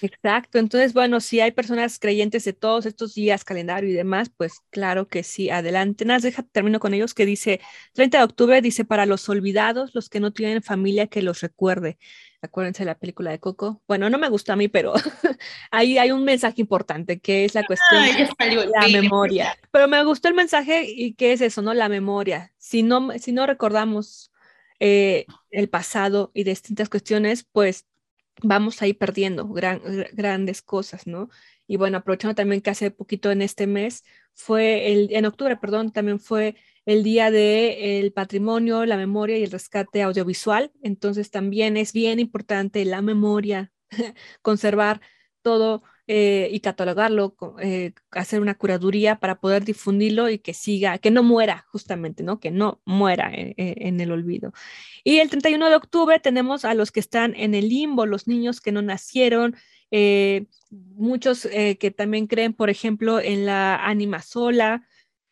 Exacto, entonces, bueno, si hay personas creyentes de todos estos días, calendario y demás, pues claro que sí, adelante. Nada, deja, termino con ellos que dice, 30 de octubre dice, para los olvidados, los que no tienen familia que los recuerde. Acuérdense de la película de Coco. Bueno, no me gusta a mí, pero ahí hay un mensaje importante que es la cuestión de la memoria. Pero me gustó el mensaje y qué es eso, ¿no? La memoria. Si no, si no recordamos eh, el pasado y distintas cuestiones, pues vamos a ir perdiendo grandes cosas, ¿no? Y bueno, aprovechando también que hace poquito en este mes, fue el, en octubre, perdón, también fue el día del patrimonio, la memoria y el rescate audiovisual. Entonces también es bien importante la memoria, conservar todo eh, y catalogarlo, eh, hacer una curaduría para poder difundirlo y que siga, que no muera justamente, ¿no? Que no muera eh, en el olvido. Y el 31 de octubre tenemos a los que están en el limbo, los niños que no nacieron, muchos que también creen, por ejemplo, en la anima sola.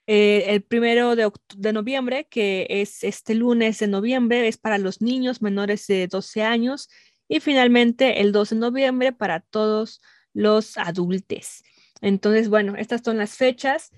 el primero de, de noviembre, que es este lunes de noviembre, es para los niños menores de 12 años. Y finalmente el 2 de noviembre para todos los adultos. Entonces, bueno, estas son las fechas.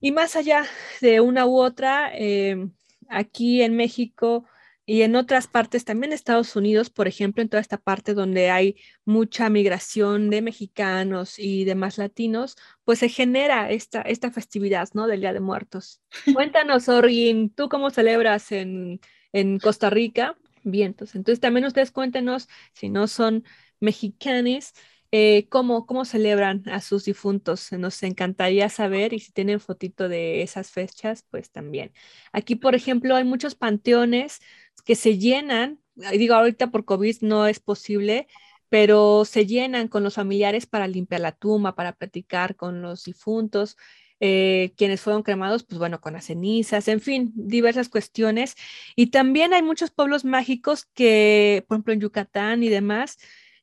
Y más allá de una u otra, eh, aquí en México y en otras partes, también Estados Unidos, por ejemplo, en toda esta parte donde hay mucha migración de mexicanos y demás latinos, pues se genera esta, esta festividad, ¿no? Del Día de Muertos. Cuéntanos, Orgin, ¿tú cómo celebras en, en Costa Rica? Vientos. Entonces, también ustedes cuéntenos, si no son mexicanos, eh, ¿cómo, ¿cómo, celebran a sus difuntos? Nos encantaría saber y si tienen fotito de esas fechas, pues también. Aquí, por ejemplo, hay muchos panteones que se llenan, digo, ahorita por COVID no es posible, pero se llenan con los familiares para limpiar la tumba, para platicar con los difuntos. Eh, quienes fueron cremados, pues bueno, con las cenizas, en fin, diversas cuestiones. Y también hay muchos pueblos mágicos que, por ejemplo, en Yucatán y demás,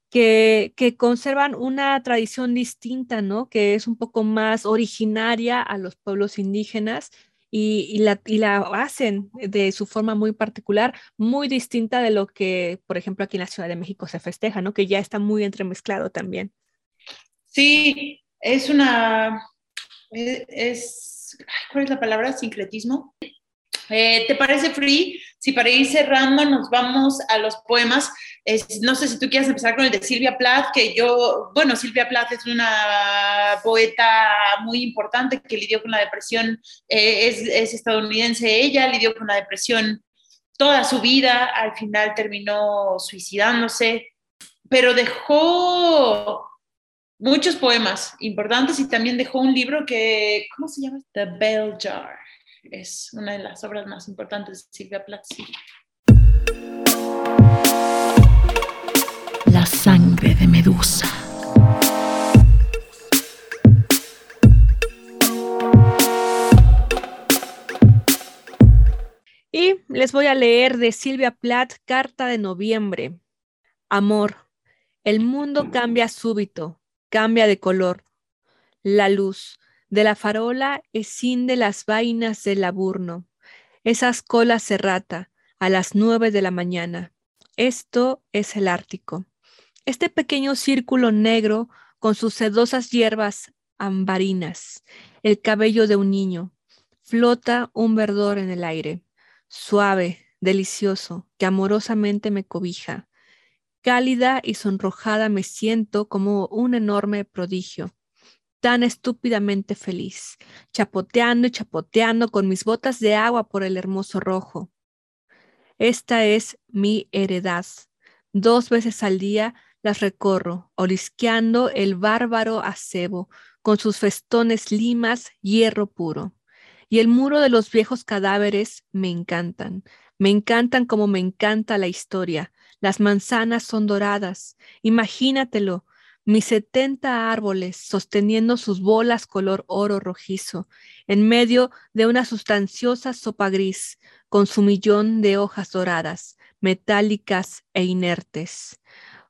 que, conservan una tradición distinta, ¿no? Que es un poco más originaria a los pueblos indígenas y, la, hacen de su forma muy particular, muy distinta de lo que, por ejemplo, aquí en la Ciudad de México se festeja, ¿no? Que ya está muy entremezclado también. Sí, es una, e, es, ¿cuál es la palabra? Sincretismo. Eh, ¿Te parece, Free? Si para ir cerrando nos vamos a los poemas, no sé si tú quieres empezar con el de Silvia Plath, que yo, bueno, Silvia Plath es una poeta muy importante que lidió con la depresión, eh, es, es, estadounidense ella, lidió con la depresión toda su vida, al final terminó suicidándose, pero dejó muchos poemas importantes y también dejó un libro que, ¿cómo se llama? The Bell Jar es una de las obras más importantes de Silvia Plath. La sangre de Medusa. Y les voy a leer de Silvia Plath, Carta de Noviembre. Amor, el mundo cambia súbito, cambia de color. La luz, de la farola escinde las vainas del laburno, esas colas cerrata a las nueve de la mañana. Esto es el Ártico. Este pequeño círculo negro con sus sedosas hierbas ambarinas, el cabello de un niño, flota un verdor en el aire, suave, delicioso, que amorosamente me cobija. Cálida y sonrojada me siento como un enorme prodigio tan estúpidamente feliz, chapoteando y chapoteando con mis botas de agua por el hermoso rojo. Esta es mi heredad. Dos veces al día las recorro, olisqueando el bárbaro acebo, con sus festones limas, hierro puro. Y el muro de los viejos cadáveres me encantan. Me encantan como me encanta la historia, las manzanas son doradas. Imagínatelo, mis setenta árboles sosteniendo sus bolas color oro rojizo, en medio de una sustanciosa sopa gris, con su millón de hojas doradas, metálicas e inertes.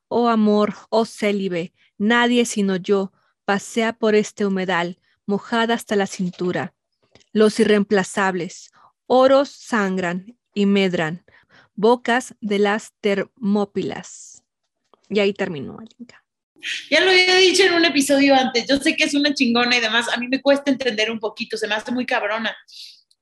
Oh amor, oh célibe, nadie sino yo pasea por este humedal, mojada hasta la cintura. Los irreemplazables, oros sangran y medran, bocas de las termópilas. Y ahí terminó, Alinka. Ya lo había dicho en un episodio antes, yo sé que es una chingona y demás, a mí me cuesta entender un poquito, se me hace muy cabrona,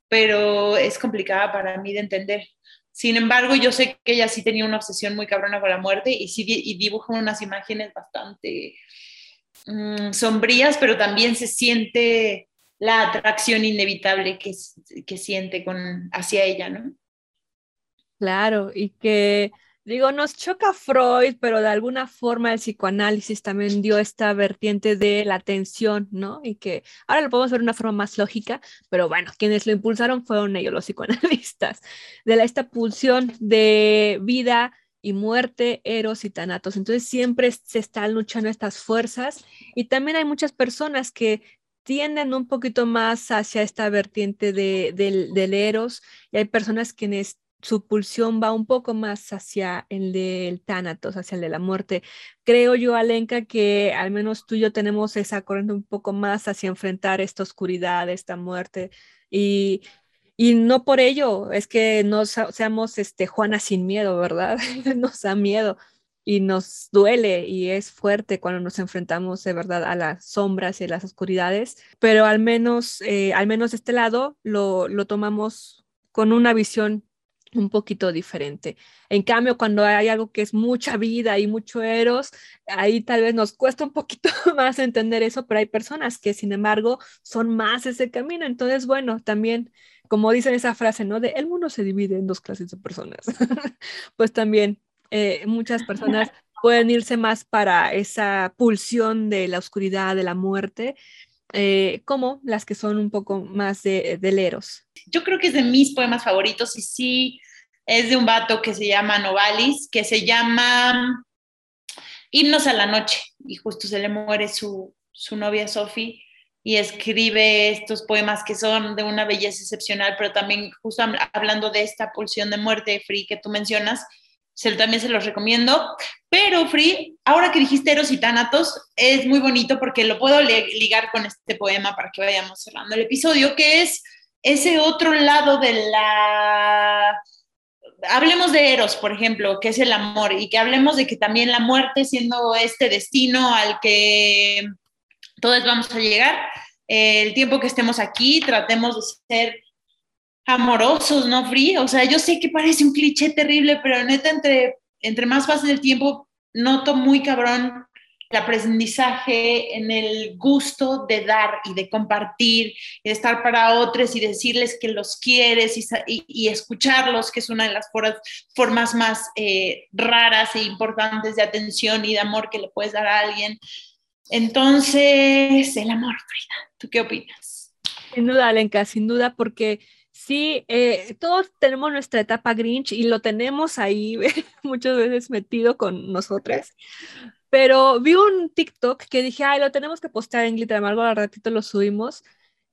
pero es complicada para mí de entender. Sin embargo, yo sé que ella sí tenía una obsesión muy cabrona con la muerte y sí y dibuja unas imágenes bastante mm, sombrías, pero también se siente la atracción inevitable que, que siente con, hacia ella, ¿no? Claro, y que Digo, nos choca Freud, pero de alguna forma el psicoanálisis también dio esta vertiente de la atención, ¿no? Y que ahora lo podemos ver de una forma más lógica, pero bueno, quienes lo impulsaron fueron ellos, los psicoanalistas, de la, esta pulsión de vida y muerte, eros y tanatos. Entonces siempre se están luchando estas fuerzas y también hay muchas personas que tienden un poquito más hacia esta vertiente de, del, del eros y hay personas quienes su pulsión va un poco más hacia el del tánatos, hacia el de la muerte. Creo yo, Alenka, que al menos tú y yo tenemos esa corriente un poco más hacia enfrentar esta oscuridad, esta muerte. Y, y no por ello es que no seamos este, Juana sin miedo, ¿verdad? nos da miedo y nos duele y es fuerte cuando nos enfrentamos de verdad a las sombras y a las oscuridades, pero al menos, eh, al menos este lado lo, lo tomamos con una visión un poquito diferente. En cambio, cuando hay algo que es mucha vida y mucho eros, ahí tal vez nos cuesta un poquito más entender eso, pero hay personas que, sin embargo, son más ese camino. Entonces, bueno, también, como dicen esa frase, ¿no? De el mundo se divide en dos clases de personas. pues también eh, muchas personas pueden irse más para esa pulsión de la oscuridad, de la muerte, eh, como las que son un poco más de, de, leros. Yo creo que es de mis poemas favoritos y sí es de un vato que se llama Novalis, que se llama Himnos a la Noche y justo se le muere su, su novia Sophie y escribe estos poemas que son de una belleza excepcional, pero también justo hablando de esta pulsión de muerte, Free, que tú mencionas, se, también se los recomiendo. Pero, Free, ahora que dijiste Eros y Tánatos, es muy bonito porque lo puedo ligar con este poema para que vayamos cerrando el episodio, que es ese otro lado de la... Hablemos de Eros, por ejemplo, que es el amor, y que hablemos de que también la muerte, siendo este destino al que todos vamos a llegar, el tiempo que estemos aquí, tratemos de ser amorosos, ¿no, Free? O sea, yo sé que parece un cliché terrible, pero neta, entre, entre más pasa el tiempo, noto muy cabrón el aprendizaje en el gusto de dar y de compartir y de estar para otros y decirles que los quieres y, y, escucharlos, que es una de las formas más eh, raras e importantes de atención y de amor que le puedes dar a alguien. Entonces, el amor, Frida, ¿tú qué opinas? Sin duda, Alenka, sin duda, porque Sí, eh, todos tenemos nuestra etapa Grinch y lo tenemos ahí muchas veces metido con nosotras. Pero vi un TikTok que dije, ay, lo tenemos que postear en Glitter Amargo, al ratito lo subimos,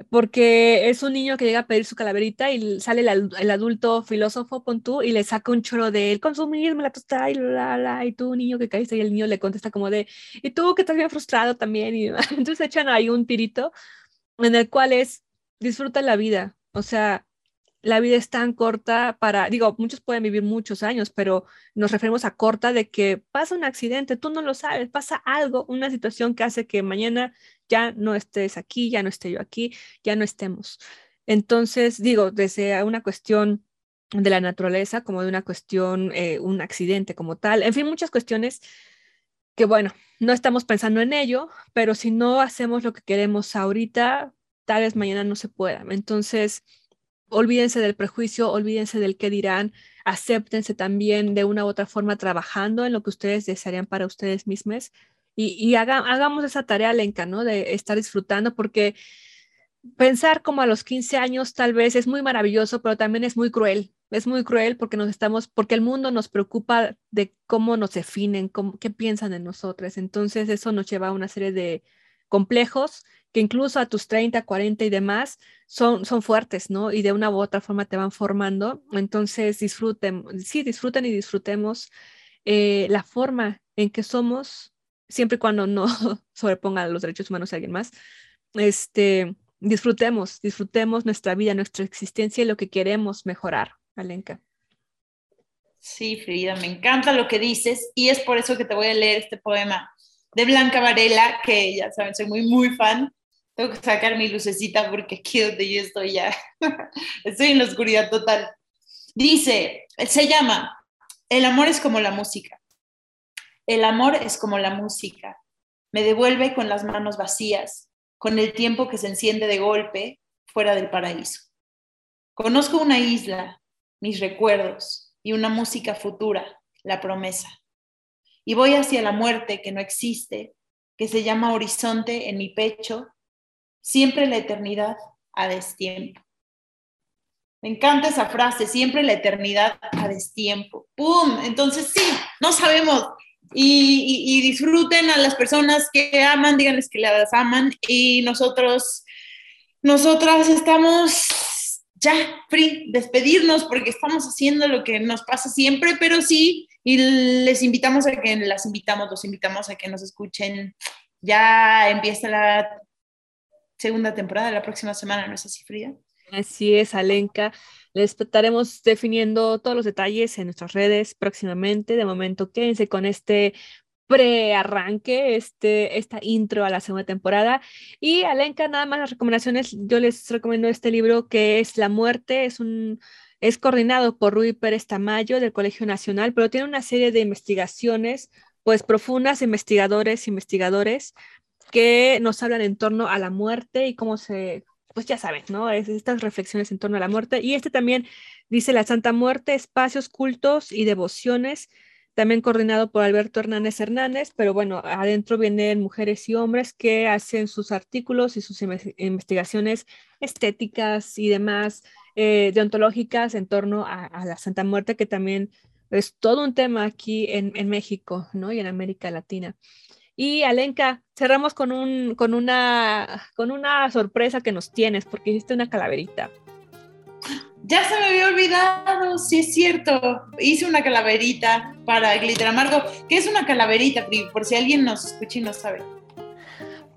porque es un niño que llega a pedir su calaverita y sale el, adulto filósofo, pon tú, y le saca un choro de él, consumirme la tostada y la, la, y tú, niño que caíste, y el niño le contesta como de, y tú que estás bien frustrado también, y entonces echan ahí un tirito en el cual es, disfruta la vida, o sea, la vida es tan corta para, digo, muchos pueden vivir muchos años, pero nos referimos a corta de que pasa un accidente, tú no lo sabes, pasa algo, una situación que hace que mañana ya no estés aquí, ya no esté yo aquí, ya no estemos. Entonces, digo, desde una cuestión de la naturaleza como de una cuestión, eh, un accidente como tal, en fin, muchas cuestiones que, bueno, no estamos pensando en ello, pero si no hacemos lo que queremos ahorita, tal vez mañana no se pueda. Entonces, olvídense del prejuicio, olvídense del qué dirán, acéptense también de una u otra forma trabajando en lo que ustedes desearían para ustedes mismos y, hagamos esa tarea, Lenca, ¿no? De estar disfrutando porque pensar como a los 15 años tal vez es muy maravilloso, pero también es muy cruel es muy cruel porque nos estamos, porque el mundo nos preocupa de cómo nos definen, cómo, qué piensan de nosotros. Entonces eso nos lleva a una serie de complejos que incluso a tus 30, 40 y demás son, son fuertes, ¿no? Y de una u otra forma te van formando. Entonces disfruten, sí, disfruten y disfrutemos eh, la forma en que somos, siempre y cuando no sobrepongan los derechos humanos a alguien más. Este, disfrutemos, disfrutemos nuestra vida, nuestra existencia y lo que queremos mejorar, Alenka. Sí, Frida, me encanta lo que dices y es por eso que te voy a leer este poema de Blanca Varela, que ya saben, soy muy, muy fan. Tengo que sacar mi lucecita porque aquí donde yo estoy ya, estoy en la oscuridad total. Dice, se llama, el amor es como la música. El amor es como la música. Me devuelve con las manos vacías, con el tiempo que se enciende de golpe fuera del paraíso. Conozco una isla, mis recuerdos y una música futura, la promesa. Y voy hacia la muerte que no existe, que se llama horizonte en mi pecho, siempre la eternidad a destiempo. Me encanta esa frase, siempre la eternidad a destiempo. ¡Pum! Entonces sí, no sabemos. Y, disfruten a las personas que aman, díganles que las aman. Y nosotros, nosotras estamos ya free, despedirnos porque estamos haciendo lo que nos pasa siempre, pero sí, y les invitamos a que las invitamos, los invitamos a que nos escuchen. Ya empieza la segunda temporada la próxima semana, ¿no es así, Frida? Así es, Alenka. Les estaremos definiendo todos los detalles en nuestras redes próximamente. De momento, quédense con este pre-arranque, este, esta intro a la segunda temporada. Y Alenka, nada más las recomendaciones. Yo les recomiendo este libro que es La muerte. Es un es coordinado por Rui Pérez Tamayo del Colegio Nacional, pero tiene una serie de investigaciones, pues profundas, investigadores, investigadores, que nos hablan en torno a la muerte y cómo se, pues ya saben, ¿no? Es, estas reflexiones en torno a la muerte. Y este también dice la Santa Muerte, espacios, cultos y devociones, también coordinado por Alberto Hernández Hernández, pero bueno, adentro vienen mujeres y hombres que hacen sus artículos y sus investigaciones estéticas y demás eh, deontológicas en torno a, a, la Santa Muerte, que también es todo un tema aquí en, en México, ¿no? Y en América Latina. Y Alenka, cerramos con, un, con, una, con una sorpresa que nos tienes, porque hiciste una calaverita. Ya se me había olvidado, sí es cierto. Hice una calaverita para Glitter Amargo. ¿Qué es una calaverita, Por si alguien nos escucha y no sabe.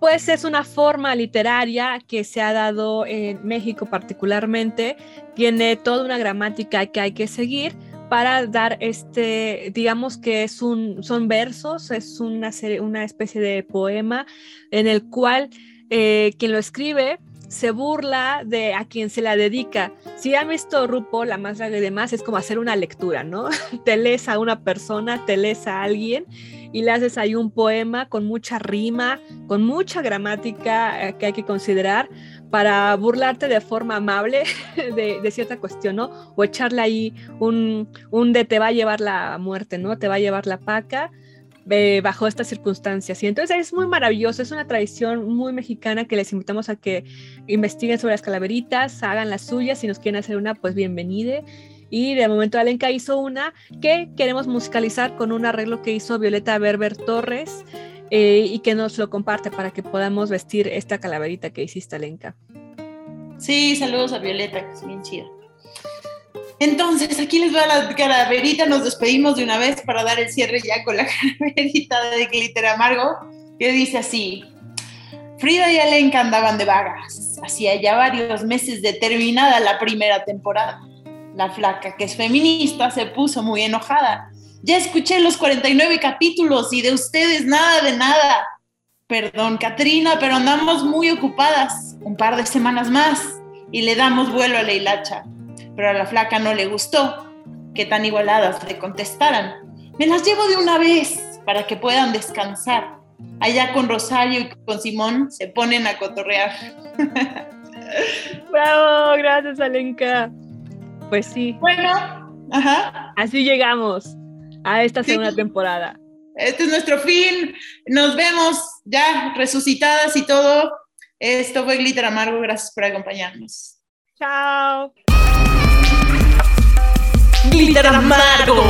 Pues es una forma literaria que se ha dado en México particularmente. Tiene toda una gramática que hay que seguir para dar este, digamos que es un, son versos, es una, una especie de poema en el cual eh, quien lo escribe se burla de a quien se la dedica. Si han visto Rupo, la más larga y demás, es como hacer una lectura, ¿no? Te lees a una persona, te lees a alguien y le haces ahí un poema con mucha rima, con mucha gramática eh, que hay que considerar para burlarte de forma amable de, cierta cuestión, ¿no? O echarle ahí un, un de te va a llevar la muerte, ¿no? Te va a llevar la paca eh, bajo estas circunstancias. Y entonces es muy maravilloso, es una tradición muy mexicana que les invitamos a que investiguen sobre las calaveritas, hagan las suyas, si nos quieren hacer una, pues bienvenida. Y de momento Alenka hizo una que queremos musicalizar con un arreglo que hizo Violeta Berber Torres eh, y que nos lo comparte para que podamos vestir esta calaverita que hiciste Alenka. Sí, saludos a Violeta, que es bien chida. Entonces, aquí les a la calaverita, nos despedimos de una vez para dar el cierre ya con la calaverita de glitter amargo, que dice así, Frida y Alenka andaban de vagas, hacía ya varios meses de terminada la primera temporada. La flaca, que es feminista, se puso muy enojada. Ya escuché los 49 capítulos y de ustedes nada de nada. Perdón, Katrina, pero andamos muy ocupadas. Un par de semanas más y le damos vuelo a la hilacha pero a la flaca no le gustó que tan igualadas le contestaran. Me las llevo de una vez para que puedan descansar. Allá con Rosario y con Simón se ponen a cotorrear. Bravo, gracias Alenka. Pues sí. Bueno, ajá. Así llegamos a esta segunda temporada. Este es nuestro fin. Nos vemos ya resucitadas y todo. Esto fue Glitter Amargo. Gracias por acompañarnos. Chao. Glitter Amargo.